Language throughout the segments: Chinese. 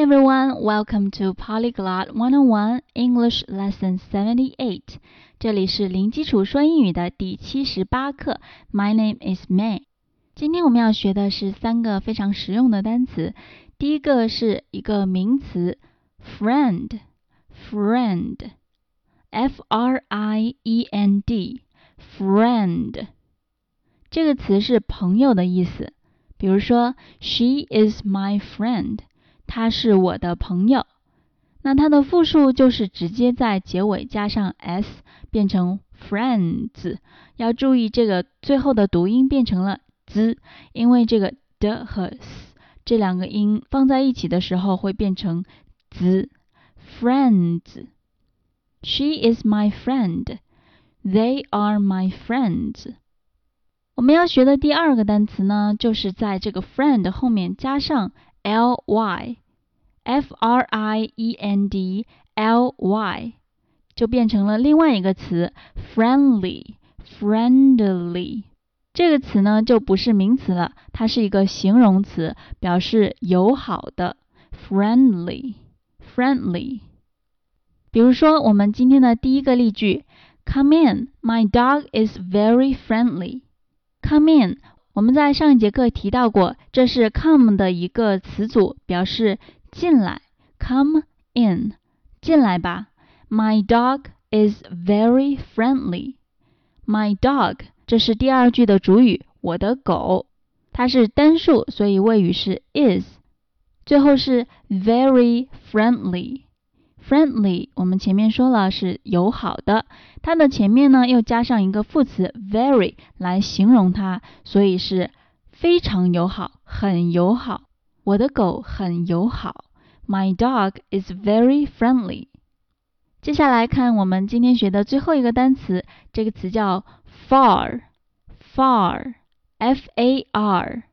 Hi everyone, welcome to Polyglot 101 English Lesson 78. 这里是零基础说英语的第七十八课。My name is May. 今天我们要学的是三个非常实用的单词。第一个是一个名词，friend，friend，F-R-I-E-N-D，friend。这个词是朋友的意思。比如说，She is my friend， 他是我的朋友。那它的复数就是直接在结尾加上 s，变成 friends。要注意这个最后的读音变成了 z，因为这个的和 s 这两个音放在一起的时候会变成 z。Friends。She is my friend. They are my friends. 我们要学的第二个单词呢，就是在这个 friend 后面加上 ly，f r i e n d l y，就变成了另外一个词 friendly，friendly。这个词呢就不是名词了，它是一个形容词，表示友好的 friendly，friendly。比如说我们今天的第一个例句，Come in, my dog is very friendly。Come in， 我们在上一节课提到过，这是 come 的一个词组，表示进来。Come in，进来吧。My dog is very friendly. My dog，这是第二句的主语，我的狗。它是单数，所以谓语是 is。最后是 very friendly。Friendly，我们前面说了是友好的，它的前面呢又加上一个副词 very 来形容它，所以是非常友好，很友好。我的狗很友好，My dog is very friendly。接下来看我们今天学的最后一个单词，这个词叫 far，far，f-a-r。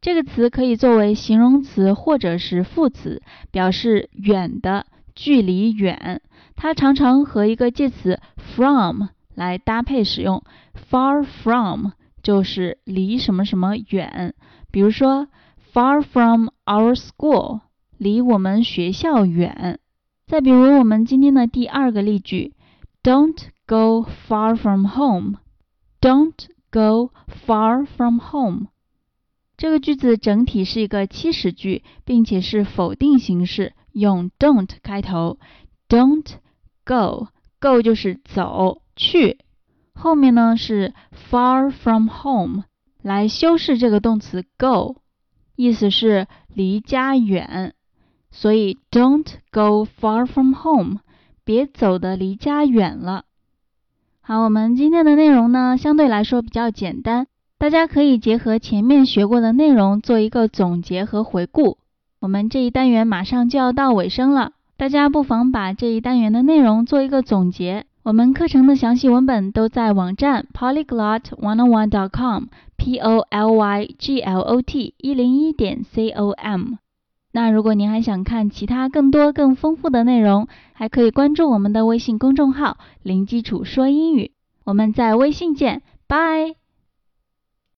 这个词可以作为形容词或者是副词，表示远的。距离远，它常常和一个介词 from 来搭配使用。Far from 就是离什么什么远，比如说 far from our school，离我们学校远。再比如我们今天的第二个例句，Don't go far from home，Don't go far from home。这个句子整体是一个祈使句，并且是否定形式。用 don't 开头，don't go，go 就是走去，后面呢是 far from home 来修饰这个动词 go，意思是离家远，所以 don't go far from home，别走的离家远了。好，我们今天的内容呢相对来说比较简单，大家可以结合前面学过的内容做一个总结和回顾。我们这一单元马上就要到尾声了，大家不妨把这一单元的内容做一个总结。我们课程的详细文本都在网站 polyglot one on one dot com，p o l y g l o t 一零一点 c o m。那如果您还想看其他更多更丰富的内容，还可以关注我们的微信公众号“零基础说英语”。我们在微信见，拜。